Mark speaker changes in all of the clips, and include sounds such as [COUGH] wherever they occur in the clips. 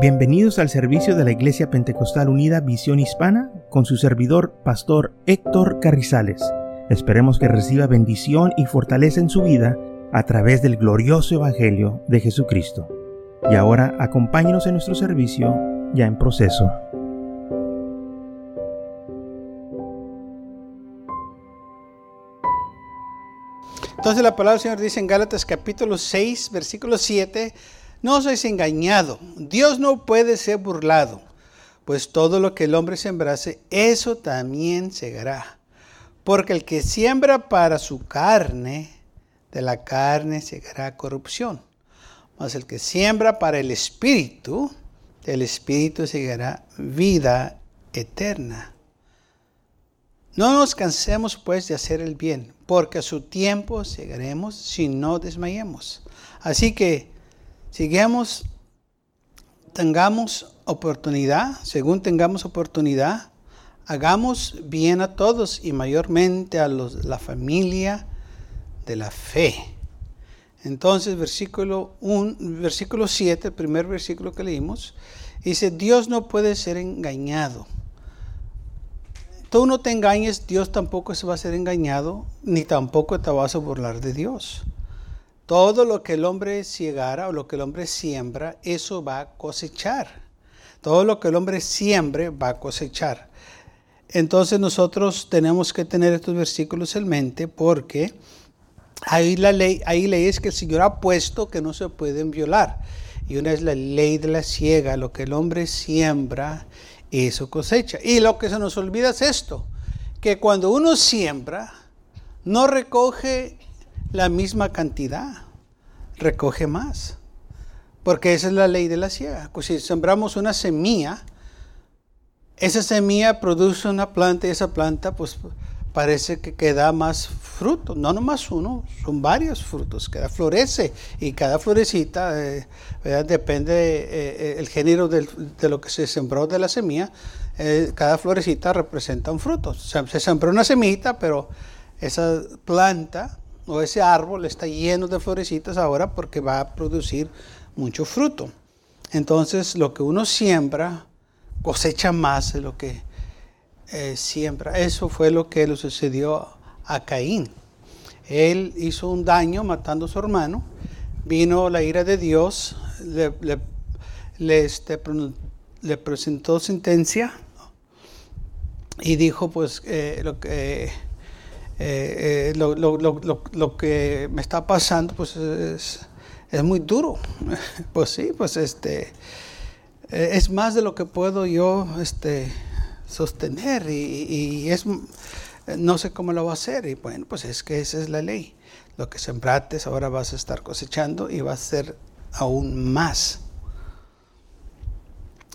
Speaker 1: Bienvenidos al servicio de la Iglesia Pentecostal Unida Visión Hispana con su servidor, Pastor Héctor Carrizales. Esperemos que reciba bendición y fortaleza en su vida a través del glorioso Evangelio de Jesucristo. Y ahora acompáñenos en nuestro servicio ya en proceso.
Speaker 2: Entonces la palabra del Señor dice en Gálatas capítulo 6, versículo 7, no sois engañado, Dios no puede ser burlado, pues todo lo que el hombre sembrase, eso también segará. Porque el que siembra para su carne, de la carne segará corrupción. Mas el que siembra para el espíritu, del espíritu segará vida eterna. No nos cansemos pues de hacer el bien, porque a su tiempo segaremos si no desmayemos. Así que sigamos, tengamos oportunidad, según tengamos oportunidad, hagamos bien a todos y mayormente a los, la familia de la fe. Entonces, versículo, un, versículo 7, el primer versículo que leímos, dice, Dios no puede ser engañado. Tú no te engañes, Dios tampoco se va a ser engañado, ni tampoco te vas a burlar de Dios. Todo lo que el hombre ciegara o lo que el hombre siembra, eso va a cosechar. Todo lo que el hombre siembre va a cosechar. Entonces nosotros tenemos que tener estos versículos en mente porque hay, la ley, hay leyes que el Señor ha puesto que no se pueden violar. Y una es la ley de la ciega, lo que el hombre siembra, eso cosecha. Y lo que se nos olvida es esto, que cuando uno siembra, no recoge la misma cantidad, recoge más. Porque esa es la ley de la ciega. Pues si sembramos una semilla, esa semilla produce una planta y esa planta pues parece que, da más fruto. No nomás uno, son varios frutos. Cada florece y cada florecita eh, depende eh, eh, el género de lo que se sembró de la semilla. cada florecita representa un fruto. Se, se sembró una semillita, pero esa planta o ese árbol está lleno de florecitas ahora porque va a producir mucho fruto. Entonces lo que uno siembra cosecha más de lo que eh, siembra. Eso fue lo que le sucedió a Caín. Él hizo un daño matando a su hermano. Vino la ira de Dios, le, le, este, presentó sentencia y dijo pues eh, lo que eh, lo, lo, lo, lo, que me está pasando pues es, es, muy duro. [LAUGHS] Pues sí, pues este eh, es más de lo que puedo yo este, sostener y, y, es no sé cómo lo va a hacer y bueno, pues es que esa es la ley. Lo que sembrates ahora vas a estar cosechando y va a ser aún más.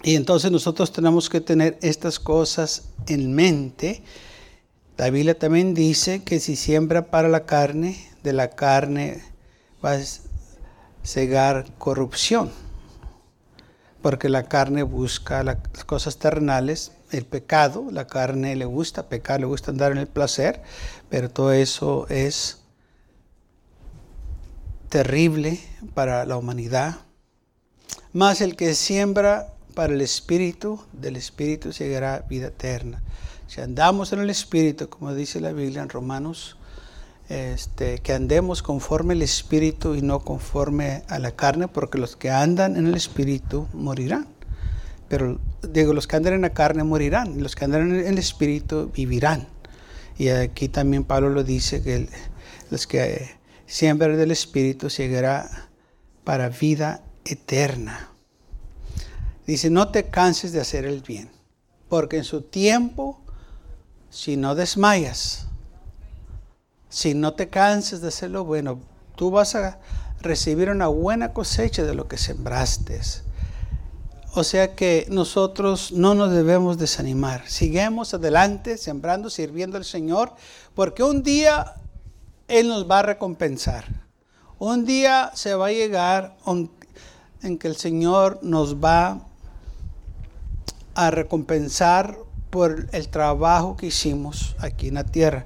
Speaker 2: Y entonces nosotros tenemos que tener estas cosas en mente la Biblia también dice que si siembra para la carne, de la carne va a cegar corrupción. Porque la carne busca las cosas terrenales, el pecado, la carne le gusta pecar, le gusta andar en el placer, pero todo eso es terrible para la humanidad. Más el que siembra para el Espíritu, del Espíritu llegará vida eterna. Si andamos en el Espíritu, como dice la Biblia en Romanos, este, que andemos conforme al Espíritu y no conforme a la carne, porque los que andan en el Espíritu morirán. Pero digo, los que andan en la carne morirán, los que andan en el Espíritu vivirán. Y aquí también Pablo lo dice, que los que siembran del Espíritu llegará para vida eterna. Dice, no te canses de hacer el bien, porque en su tiempo si no desmayas, si no te cansas de hacer lo bueno, tú vas a recibir una buena cosecha de lo que sembraste. O sea que nosotros no nos debemos desanimar. Sigamos adelante, sembrando, sirviendo al Señor, porque un día Él nos va a recompensar. Un día se va a llegar en que el Señor nos va a recompensar por el trabajo que hicimos aquí en la tierra.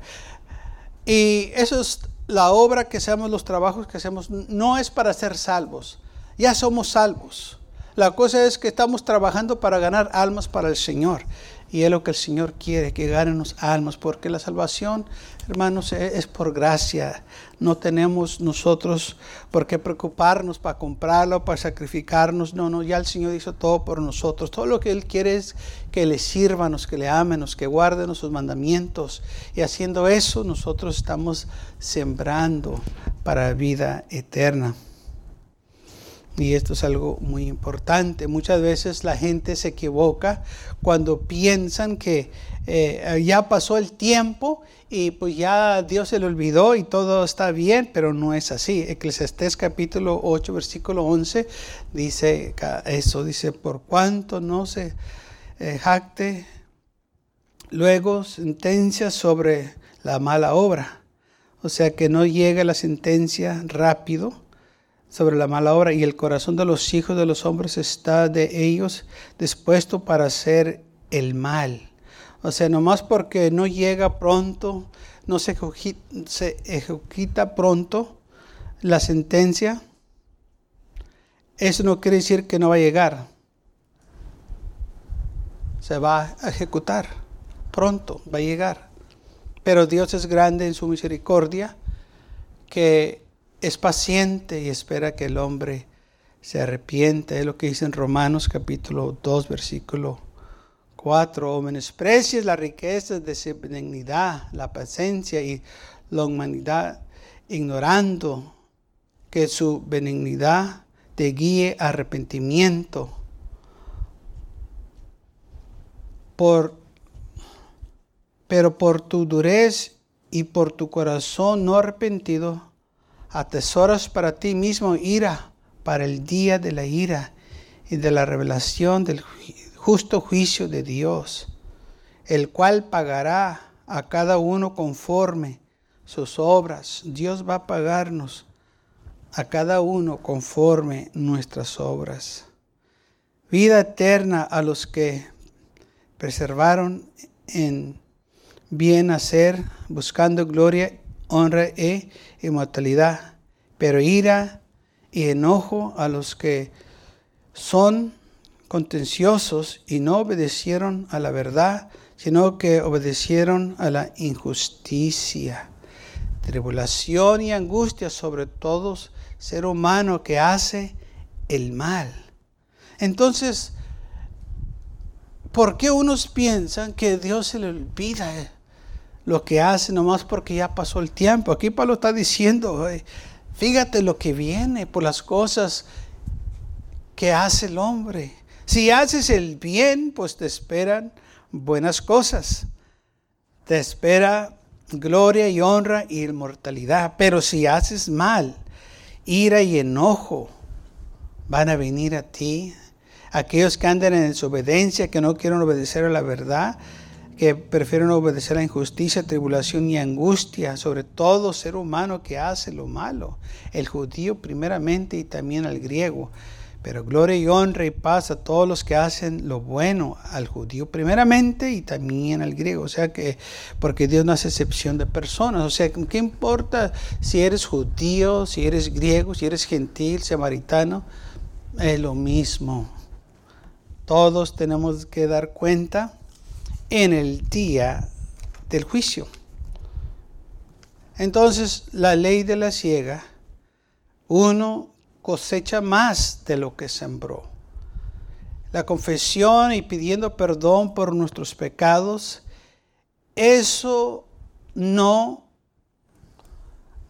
Speaker 2: Y eso es la obra que hacemos, los trabajos que hacemos, no es para ser salvos. Ya somos salvos. La cosa es que estamos trabajando para ganar almas para el Señor. Y es lo que el Señor quiere, que ganemos almas, porque la salvación, hermanos, e-, es por gracia. No tenemos nosotros por qué preocuparnos para comprarlo, para sacrificarnos. No, no, ya el Señor hizo todo por nosotros. Todo lo que Él quiere es que le sirvanos, que le amenos, que guarden sus mandamientos. Y haciendo eso, nosotros estamos sembrando para vida eterna. Y esto es algo muy importante. Muchas veces la gente se equivoca cuando piensan que eh, ya pasó el tiempo y pues ya Dios se le olvidó y todo está bien, pero no es así. Eclesiastés capítulo 8, versículo 11 dice eso, dice, por cuanto no se eh, jacte luego sentencia sobre la mala obra. O sea que no llega la sentencia rápido sobre la mala obra y el corazón de los hijos de los hombres está de ellos dispuesto para hacer el mal. O sea, nomás porque no llega pronto, no se ejecuta, pronto la sentencia, eso no quiere decir que no va a llegar. Se va a ejecutar pronto, va a llegar. Pero Dios es grande en su misericordia que es paciente y espera que el hombre se arrepiente. Es lo que dice en Romanos capítulo 2, versículo 4. O menosprecies la riqueza de su benignidad, la paciencia y la humanidad, ignorando que su benignidad te guíe a arrepentimiento. Por, pero por tu durez y por tu corazón no arrepentido, atesoras para ti mismo ira para el día de la ira y de la revelación del justo juicio de Dios, el cual pagará a cada uno conforme sus obras. Dios va a pagarnos a cada uno conforme nuestras obras. Vida eterna a los que preservaron en bien hacer, buscando gloria honra e inmortalidad, pero ira y enojo a los que son contenciosos y no obedecieron a la verdad, sino que obedecieron a la injusticia. Tribulación y angustia sobre todos ser humano que hace el mal. Entonces, ¿por qué unos piensan que Dios se le olvida lo que hace nomás porque ya pasó el tiempo. Aquí Pablo está diciendo, fíjate lo que viene por las cosas que hace el hombre. Si haces el bien, pues te esperan buenas cosas. Te espera gloria y honra y inmortalidad. Pero si haces mal, ira y enojo van a venir a ti. Aquellos que andan en desobediencia, que no quieren obedecer a la verdad, que prefieren obedecer a injusticia, tribulación y angustia sobre todo ser humano que hace lo malo, el judío primeramente y también al griego. Pero gloria y honra y paz a todos los que hacen lo bueno, al judío primeramente y también al griego. O sea que, porque Dios no hace excepción de personas. O sea, ¿qué importa si eres judío, si eres griego, si eres gentil, samaritano? Es lo mismo. Todos tenemos que dar cuenta en el día del juicio. Entonces, la ley de la ciega, uno cosecha más de lo que sembró. La confesión y pidiendo perdón por nuestros pecados, eso no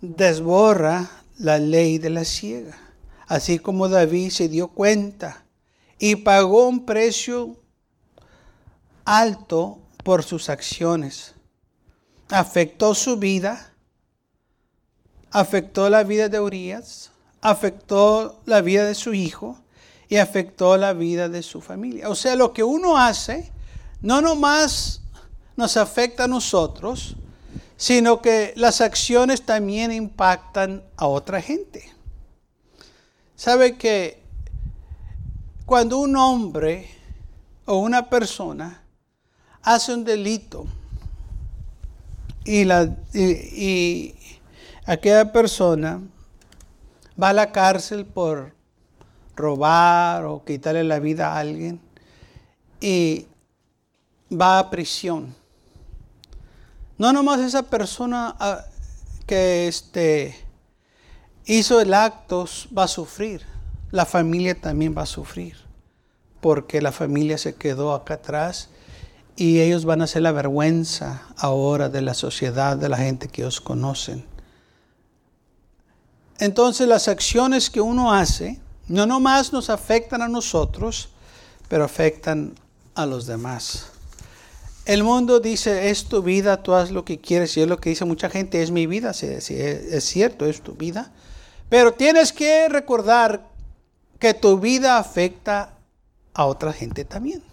Speaker 2: desborra la ley de la ciega. Así como David se dio cuenta y pagó un precio alto por sus acciones. Afectó su vida, afectó la vida de Urias, afectó la vida de su hijo y afectó la vida de su familia. O sea, lo que uno hace no nomás nos afecta a nosotros, sino que las acciones también impactan a otra gente. ¿Sabe que cuando un hombre o una persona hace un delito y, la, aquella persona va a la cárcel por robar o quitarle la vida a alguien y va a prisión. No nomás esa persona ah, que este, hizo el acto va a sufrir, la familia también va a sufrir, porque la familia se quedó acá atrás y ellos van a ser la vergüenza ahora de la sociedad, de la gente que os conocen. Entonces las acciones que uno hace no nomás nos afectan a nosotros, pero afectan a los demás. El mundo dice, es tu vida, tú haz lo que quieres, y es lo que dice mucha gente, es mi vida, es cierto, es tu vida. Pero tienes que recordar que tu vida afecta a otra gente también.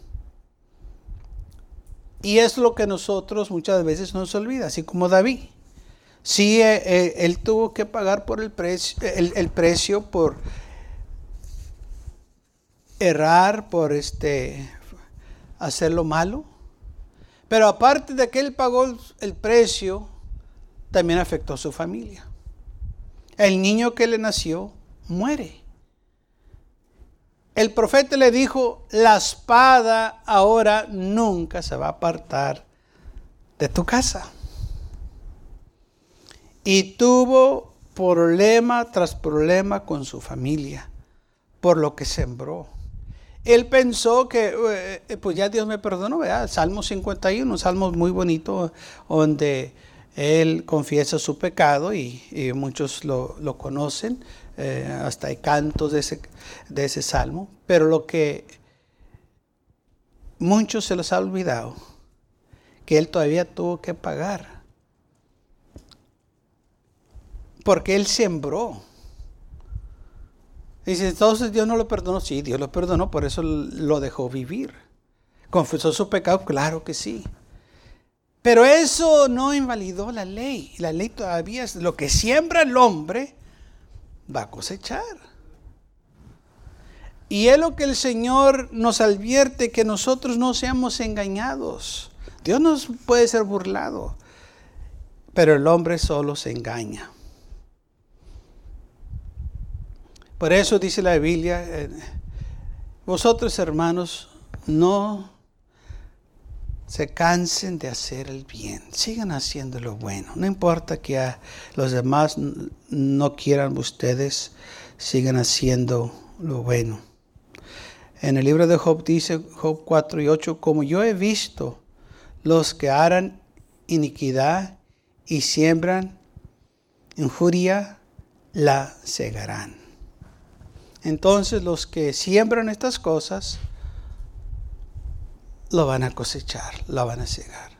Speaker 2: Y es lo que nosotros muchas veces nos olvida, así como David. Sí, eh, eh, él tuvo que pagar por el precio, el, precio por errar, por este hacer lo malo. Pero aparte de que él pagó el precio, también afectó a su familia. El niño que le nació muere. El profeta le dijo, la espada ahora nunca se va a apartar de tu casa y tuvo problema tras problema con su familia por lo que sembró. Él pensó que, eh, pues ya Dios me perdonó, ¿verdad? Salmo 51, un salmo muy bonito donde él confiesa su pecado y, muchos lo, conocen, eh, hasta hay cantos de ese, de ese salmo, pero lo que muchos se los ha olvidado, que él todavía tuvo que pagar Porque él sembró. Dice, entonces Dios no lo perdonó. Sí, Dios lo perdonó, por eso lo dejó vivir. ¿Confesó su pecado? Claro que sí. Pero eso no invalidó la ley. La ley todavía es lo que siembra el hombre, va a cosechar. Y es lo que el Señor nos advierte, que nosotros no seamos engañados. Dios no puede ser burlado, pero el hombre solo se engaña. Por eso dice la Biblia, eh, vosotros hermanos, no se cansen de hacer el bien, sigan haciendo lo bueno. No importa que los demás no quieran ustedes, sigan haciendo lo bueno. En el libro de Job dice, Job 4 y 8, como yo he visto los que harán iniquidad y siembran injuria, la cegarán. Entonces los que siembran estas cosas lo van a cosechar, lo van a cegar.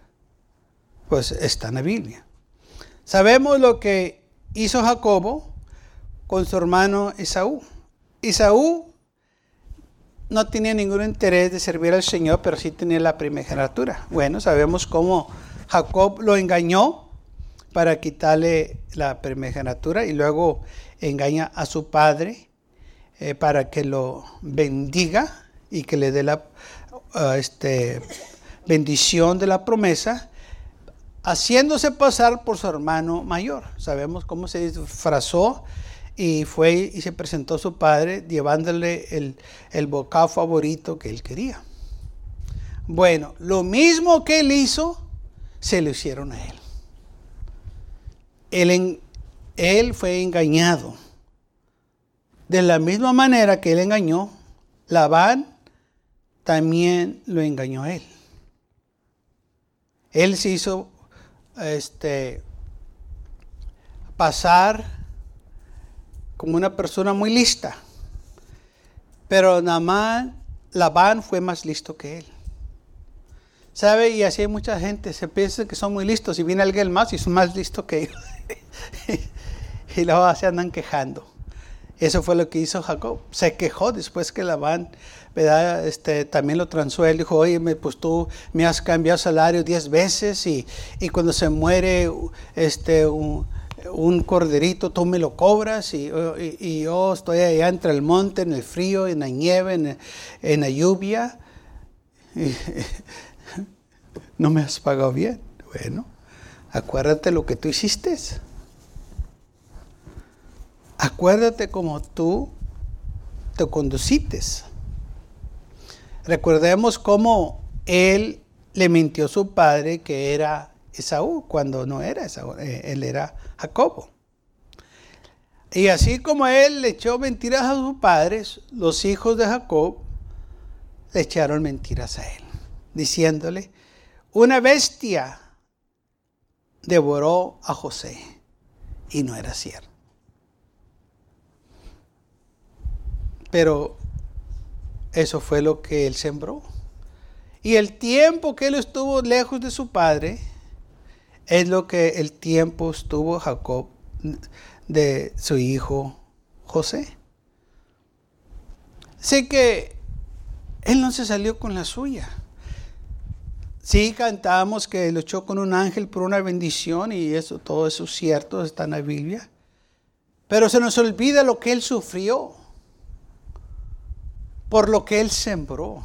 Speaker 2: Pues está en la Biblia. Sabemos lo que hizo Jacobo con su hermano Esaú. Esaú no tenía ningún interés de servir al Señor, pero sí tenía la primogenitura. Bueno, sabemos cómo Jacob lo engañó para quitarle la primogenitura y luego engaña a su padre eh, para que lo bendiga y que le dé la ah, este, bendición de la promesa, haciéndose pasar por su hermano mayor. Sabemos cómo se disfrazó y fue y se presentó a su padre llevándole el, el bocado favorito que él quería. Bueno, lo mismo que él hizo, se lo hicieron a él. Él, él fue engañado de la misma manera que él engañó, Labán también lo engañó él. Él se hizo este, pasar como una persona muy lista. Pero Namán, Labán fue más listo que él. ¿Sabe? Y así hay mucha gente, se piensa que son muy listos y viene alguien más y son más listos que ellos. [LAUGHS] y luego se andan quejando. Eso fue lo que hizo Jacob. Se quejó después que Labán ¿verdad? Este, también lo transó. Él dijo, oye, pues tú me has cambiado salario diez veces y, cuando se muere este, un, corderito, tú me lo cobras y, yo estoy allá entre el monte, en el frío, en la nieve, en, la lluvia. [LAUGHS] no me has pagado bien. Bueno, acuérdate lo que tú hiciste. Acuérdate como tú te conducites. Recordemos cómo él le mintió a su padre que era Esaú, cuando no era Esaú, eh, él era Jacobo. Y así como él le echó mentiras a sus padres, los hijos de Jacob le echaron mentiras a él, diciéndole, una bestia devoró a José. Y no era cierto. Pero eso fue lo que él sembró. Y el tiempo que él estuvo lejos de su padre es lo que el tiempo estuvo Jacob de su hijo José. Así que él no se salió con la suya. Sí, cantamos que luchó con un ángel por una bendición y eso, todo eso es cierto, está en la Biblia. Pero se nos olvida lo que él sufrió, por lo que él sembró.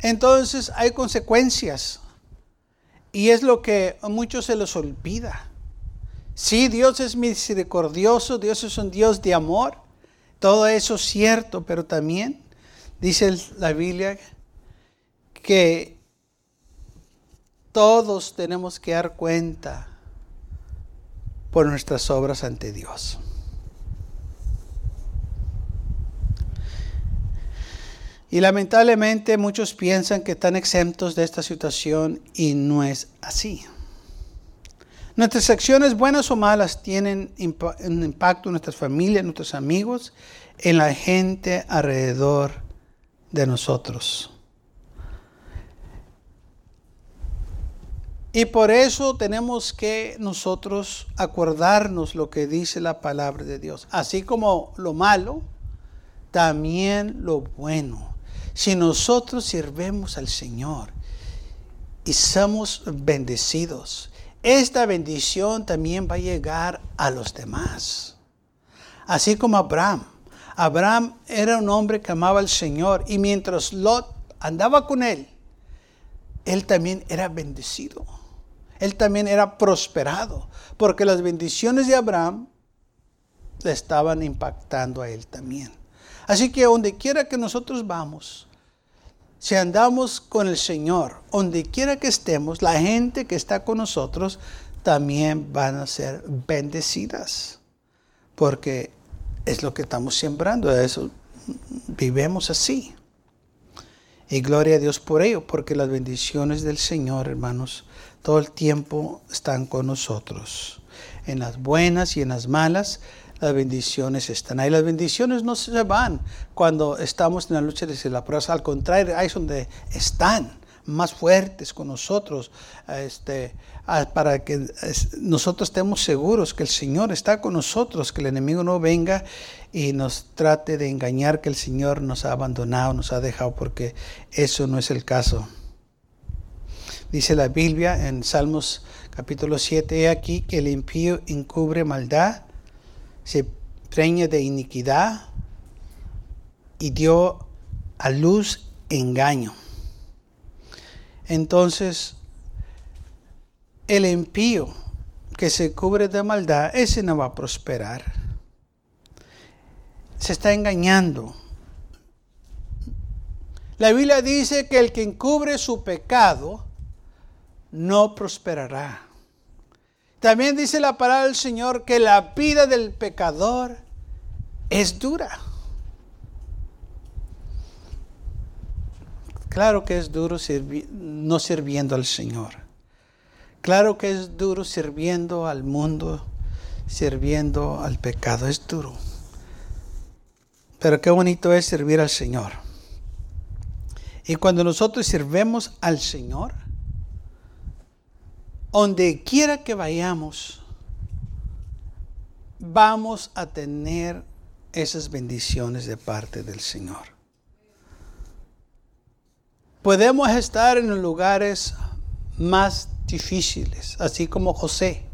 Speaker 2: Entonces hay consecuencias y es lo que a muchos se les olvida. Sí, Dios es misericordioso, Dios es un Dios de amor, todo eso es cierto, pero también dice la Biblia que todos tenemos que dar cuenta por nuestras obras ante Dios. Y lamentablemente muchos piensan que están exentos de esta situación y no es así. Nuestras acciones, buenas o malas, tienen un impacto en nuestras familias, en nuestros amigos, en la gente alrededor de nosotros. Y por eso tenemos que nosotros acordarnos lo que dice la palabra de Dios. Así como lo malo, también lo bueno. Si nosotros sirvemos al Señor y somos bendecidos, esta bendición también va a llegar a los demás. Así como Abraham. Abraham era un hombre que amaba al Señor y mientras Lot andaba con él, él también era bendecido él también era prosperado, porque las bendiciones de Abraham le estaban impactando a él también. Así que donde quiera que nosotros vamos, si andamos con el Señor, donde quiera que estemos, la gente que está con nosotros también van a ser bendecidas, porque es lo que estamos sembrando, eso vivemos así. Y gloria a Dios por ello, porque las bendiciones del Señor, hermanos, todo el tiempo están con nosotros. En las buenas y en las malas, las bendiciones están ahí. Las bendiciones no se van cuando estamos en la lucha de la prueba. Al contrario, ahí es donde están más fuertes con nosotros, este, para que nosotros estemos seguros que el Señor está con nosotros, que el enemigo no venga y nos trate de engañar que el Señor nos ha abandonado, nos ha dejado, porque eso no es el caso. Dice la Biblia en Salmos capítulo 7, he aquí que el impío encubre maldad, se preña de iniquidad y dio a luz engaño. Entonces, el impío que se cubre de maldad, ese no va a prosperar. Se está engañando. La Biblia dice que el que encubre su pecado, no prosperará. También dice la palabra del Señor que la vida del pecador es dura. Claro que es duro no sirviendo al Señor. Claro que es duro sirviendo al mundo, sirviendo al pecado. Es duro. Pero qué bonito es servir al Señor. Y cuando nosotros sirvemos al Señor, donde quiera que vayamos, vamos a tener esas bendiciones de parte del Señor. Podemos estar en los lugares más difíciles, así como José.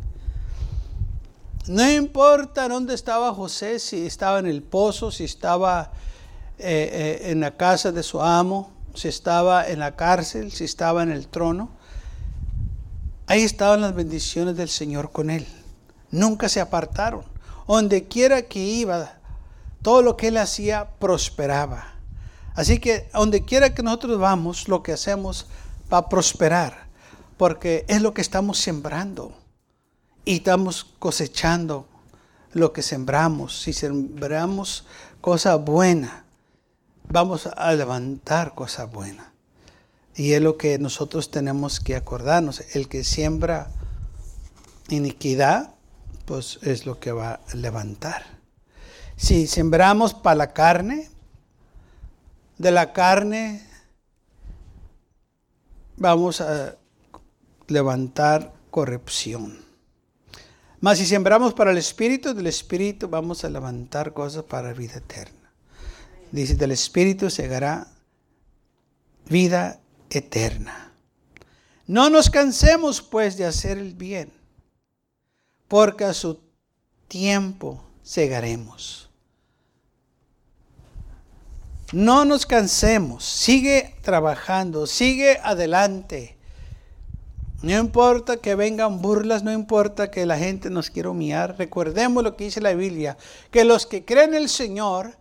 Speaker 2: No importa dónde estaba José, si estaba en el pozo, si estaba eh, eh, en la casa de su amo, si estaba en la cárcel, si estaba en el trono. Ahí estaban las bendiciones del Señor con él. Nunca se apartaron. Donde quiera que iba, todo lo que él hacía prosperaba. Así que donde quiera que nosotros vamos, lo que hacemos va a prosperar, porque es lo que estamos sembrando y estamos cosechando lo que sembramos. Si sembramos cosa buena, vamos a levantar cosa buena. Y es lo que nosotros tenemos que acordarnos. El que siembra iniquidad, pues es lo que va a levantar. Si sembramos para la carne, de la carne vamos a levantar corrupción. Mas si sembramos para el Espíritu, del Espíritu vamos a levantar cosas para vida eterna. Dice, del Espíritu llegará vida eterna. No nos cansemos pues de hacer el bien, porque a su tiempo segaremos. No nos cansemos, sigue trabajando, sigue adelante. No importa que vengan burlas, no importa que la gente nos quiera humillar. Recordemos lo que dice la Biblia, que los que creen en el Señor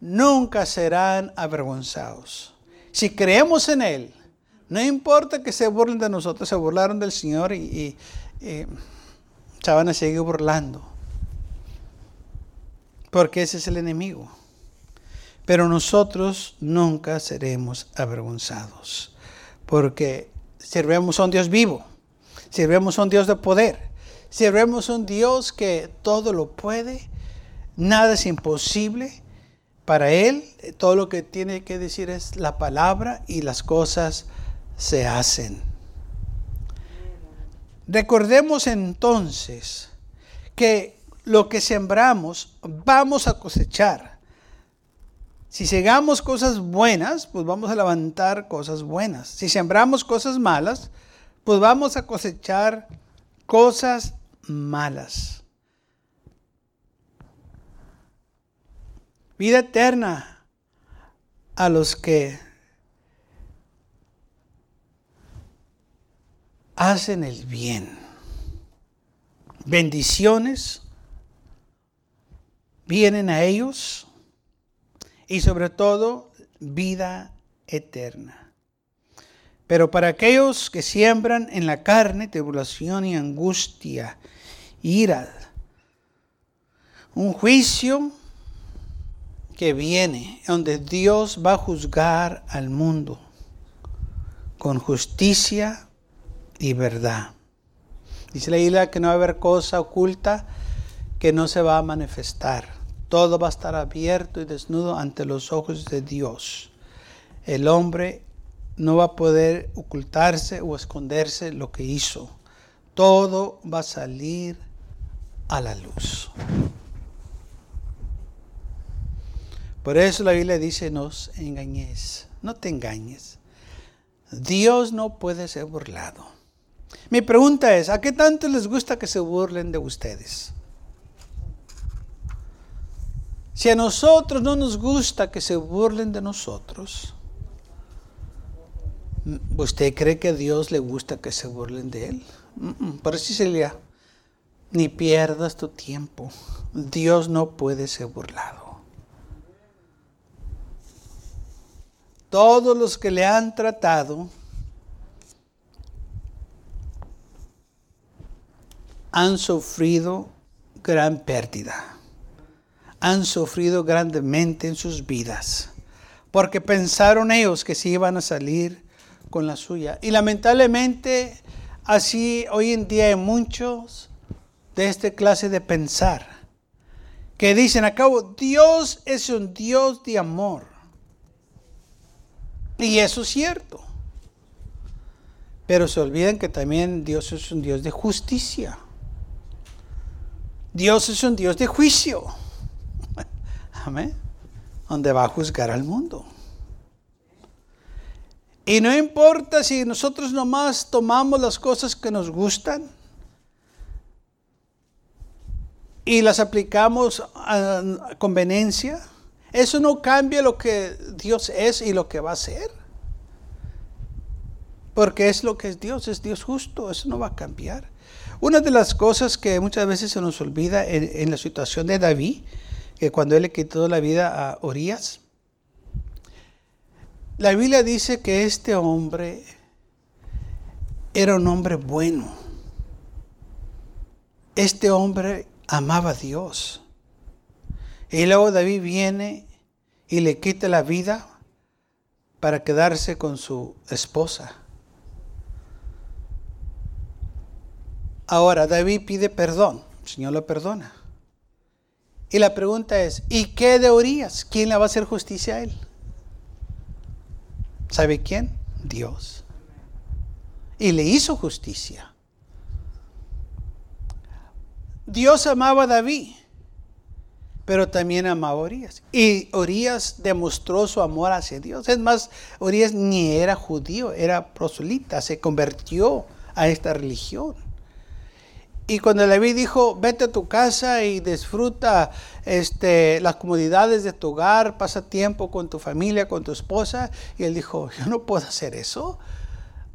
Speaker 2: nunca serán avergonzados. Si creemos en Él, no importa que se burlen de nosotros, se burlaron del Señor y, se van a seguir burlando. Porque ese es el enemigo. Pero nosotros nunca seremos avergonzados, porque servemos a un Dios vivo, servemos a un Dios de poder, servemos a un Dios que todo lo puede, nada es imposible. Para Él, todo lo que tiene que decir es la palabra y las cosas se hacen. Recordemos entonces que lo que sembramos vamos a cosechar. Si segamos cosas buenas, pues vamos a levantar cosas buenas. Si sembramos cosas malas, pues vamos a cosechar cosas malas. Vida eterna a los que hacen el bien. Bendiciones vienen a ellos y sobre todo vida eterna. Pero para aquellos que siembran en la carne tribulación y angustia, ira, un juicio que viene, donde Dios va a juzgar al mundo con justicia y verdad. Dice la isla que no va a haber cosa oculta que no se va a manifestar. Todo va a estar abierto y desnudo ante los ojos de Dios. El hombre no va a poder ocultarse o esconderse lo que hizo. Todo va a salir a la luz. Por eso la Biblia dice, no os engañéis, no te engañes. Dios no puede ser burlado. Mi pregunta es, ¿a qué tanto les gusta que se burlen de ustedes? Si a nosotros no nos gusta que se burlen de nosotros, ¿usted cree que a Dios le gusta que se burlen de Él? Por eso sería, ni pierdas tu tiempo. Dios no puede ser burlado. Todos los que le han tratado han sufrido gran pérdida han sufrido grandemente en sus vidas, porque pensaron ellos que se iban a salir con la suya. Y lamentablemente así hoy en día hay muchos de esta clase de pensar, que dicen, a cabo, Dios es un Dios de amor. Y eso es cierto. Pero se olvidan que también Dios es un Dios de justicia. Dios es un Dios de juicio. [LAUGHS] Amén. Donde va a juzgar al mundo. Y no importa si nosotros nomás tomamos las cosas que nos gustan y las aplicamos a conveniencia, eso no cambia lo que Dios es y lo que va a ser. Porque es lo que es Dios, es Dios justo, eso no va a cambiar. Una de las cosas que muchas veces se nos olvida en, la situación de David que cuando él le quitó la vida a Orías, la Biblia dice que este hombre era un hombre bueno. Este hombre amaba a Dios. Y luego David viene y le quita la vida para quedarse con su esposa. Ahora David pide perdón, el Señor lo perdona. Y la pregunta es, ¿y qué de Urias? ¿Quién le va a hacer justicia a él? ¿Sabe quién? Dios. Y le hizo justicia. Dios amaba a David, pero también amaba a Urias. Y Urias demostró su amor hacia Dios. Es más, Urias ni era judío, era proselita, se convirtió a esta religión. Y cuando David dijo, vete a tu casa y disfruta este, las comodidades de tu hogar, pasa tiempo con tu familia, con tu esposa, y él dijo, yo no puedo hacer eso.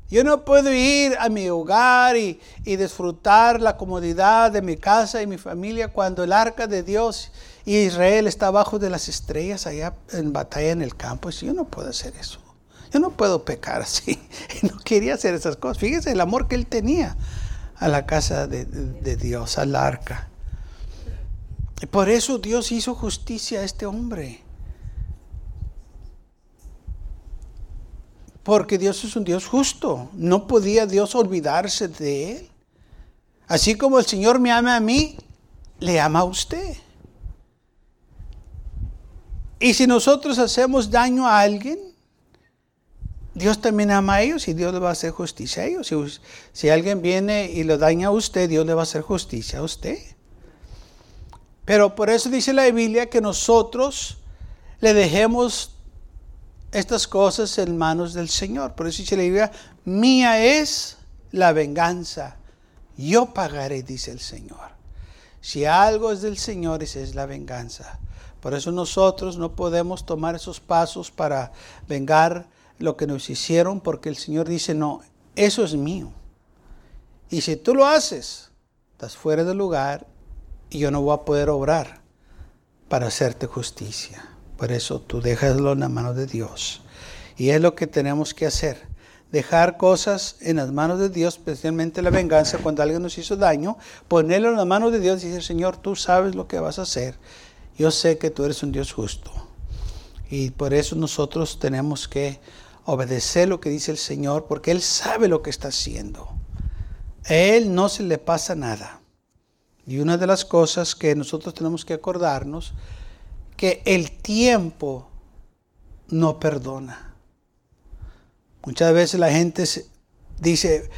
Speaker 2: Yo no puedo ir a mi hogar y, y, disfrutar la comodidad de mi casa y mi familia cuando el arca de Dios y Israel está abajo de las estrellas allá en batalla en el campo. yo no puedo hacer eso. Yo no puedo pecar así. [LAUGHS] No quería hacer esas cosas. Fíjese el amor que él tenía a la casa de, Dios, al arca. Por eso Dios hizo justicia a este hombre. Porque Dios es un Dios justo. No podía Dios olvidarse de él. Así como el Señor me ama a mí, le ama a usted. Y si nosotros hacemos daño a alguien, Dios también ama a ellos y Dios le va a hacer justicia a ellos. Si, alguien viene y lo daña a usted, Dios le va a hacer justicia a usted. Pero por eso dice la Biblia que nosotros le dejemos estas cosas en manos del Señor. Por eso dice la Biblia, mía es la venganza. Yo pagaré, dice el Señor. Si algo es del Señor, esa es la venganza. Por eso nosotros no podemos tomar esos pasos para vengar lo que nos hicieron porque el Señor dice, no, eso es mío. Y si tú lo haces, estás fuera del lugar y yo no voy a poder obrar para hacerte justicia. Por eso tú déjalo en la mano de Dios. Y es lo que tenemos que hacer. Dejar cosas en las manos de Dios, especialmente la venganza, cuando alguien nos hizo daño, ponerlo en las manos de Dios y decir, Señor, tú sabes lo que vas a hacer. Yo sé que tú eres un Dios justo. Y por eso nosotros tenemos que obedecer lo que dice el Señor, porque Él sabe lo que está haciendo. A Él no se le pasa nada. Y una de las cosas que nosotros tenemos que acordarnos, que el tiempo no perdona. Muchas veces la gente dice,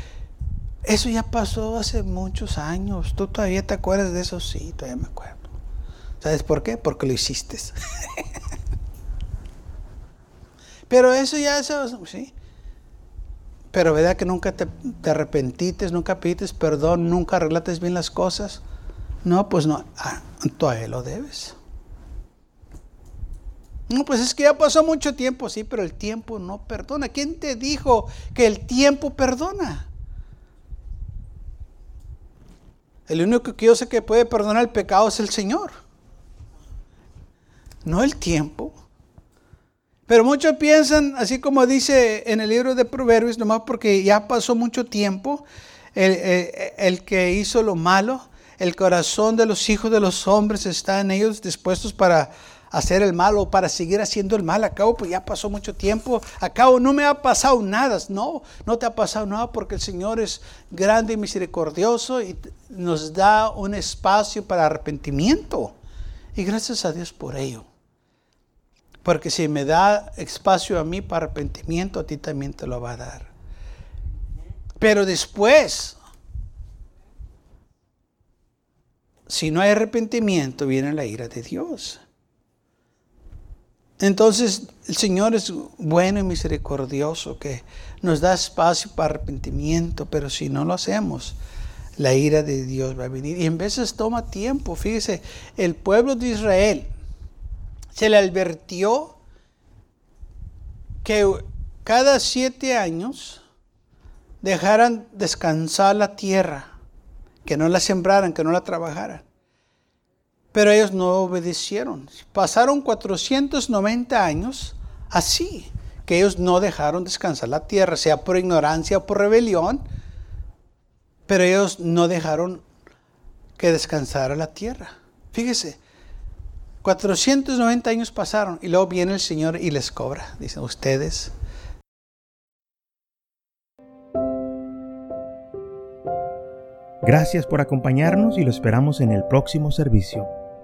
Speaker 2: eso ya pasó hace muchos años, tú todavía te acuerdas de eso, sí, todavía me acuerdo. ¿Sabes por qué? Porque lo hiciste. [LAUGHS] Pero eso ya, eso, sí. Pero verdad que nunca te, te arrepentites, nunca pides perdón, nunca relates bien las cosas. No, pues no, ah, tú a él lo debes. No, pues es que ya pasó mucho tiempo, sí, pero el tiempo no perdona. ¿Quién te dijo que el tiempo perdona? El único que yo sé que puede perdonar el pecado es el Señor. No el tiempo. Pero muchos piensan, así como dice en el libro de Proverbios, nomás porque ya pasó mucho tiempo, el, que hizo lo malo, el corazón de los hijos de los hombres está en ellos dispuestos para hacer el mal o para seguir haciendo el mal. Acabo, pues ya pasó mucho tiempo. Acabo, no me ha pasado nada. No, no te ha pasado nada porque el Señor es grande y misericordioso y nos da un espacio para arrepentimiento. Y gracias a Dios por ello. Porque si me da espacio a mí para arrepentimiento, a ti también te lo va a dar. Pero después, si no hay arrepentimiento, viene la ira de Dios. Entonces el Señor es bueno y misericordioso que nos da espacio para arrepentimiento, pero si no lo hacemos, la ira de Dios va a venir. Y en veces toma tiempo. Fíjese, el pueblo de Israel se le advirtió que cada siete años dejaran descansar la tierra, que no la sembraran, que no la trabajaran. Pero ellos no obedecieron. Pasaron 490 años así, que ellos no dejaron descansar la tierra, sea por ignorancia o por rebelión, pero ellos no dejaron que descansara la tierra. Fíjese, 490 años pasaron y luego viene el Señor y les cobra. Dicen, ustedes
Speaker 1: Gracias por acompañarnos y lo esperamos en el próximo servicio.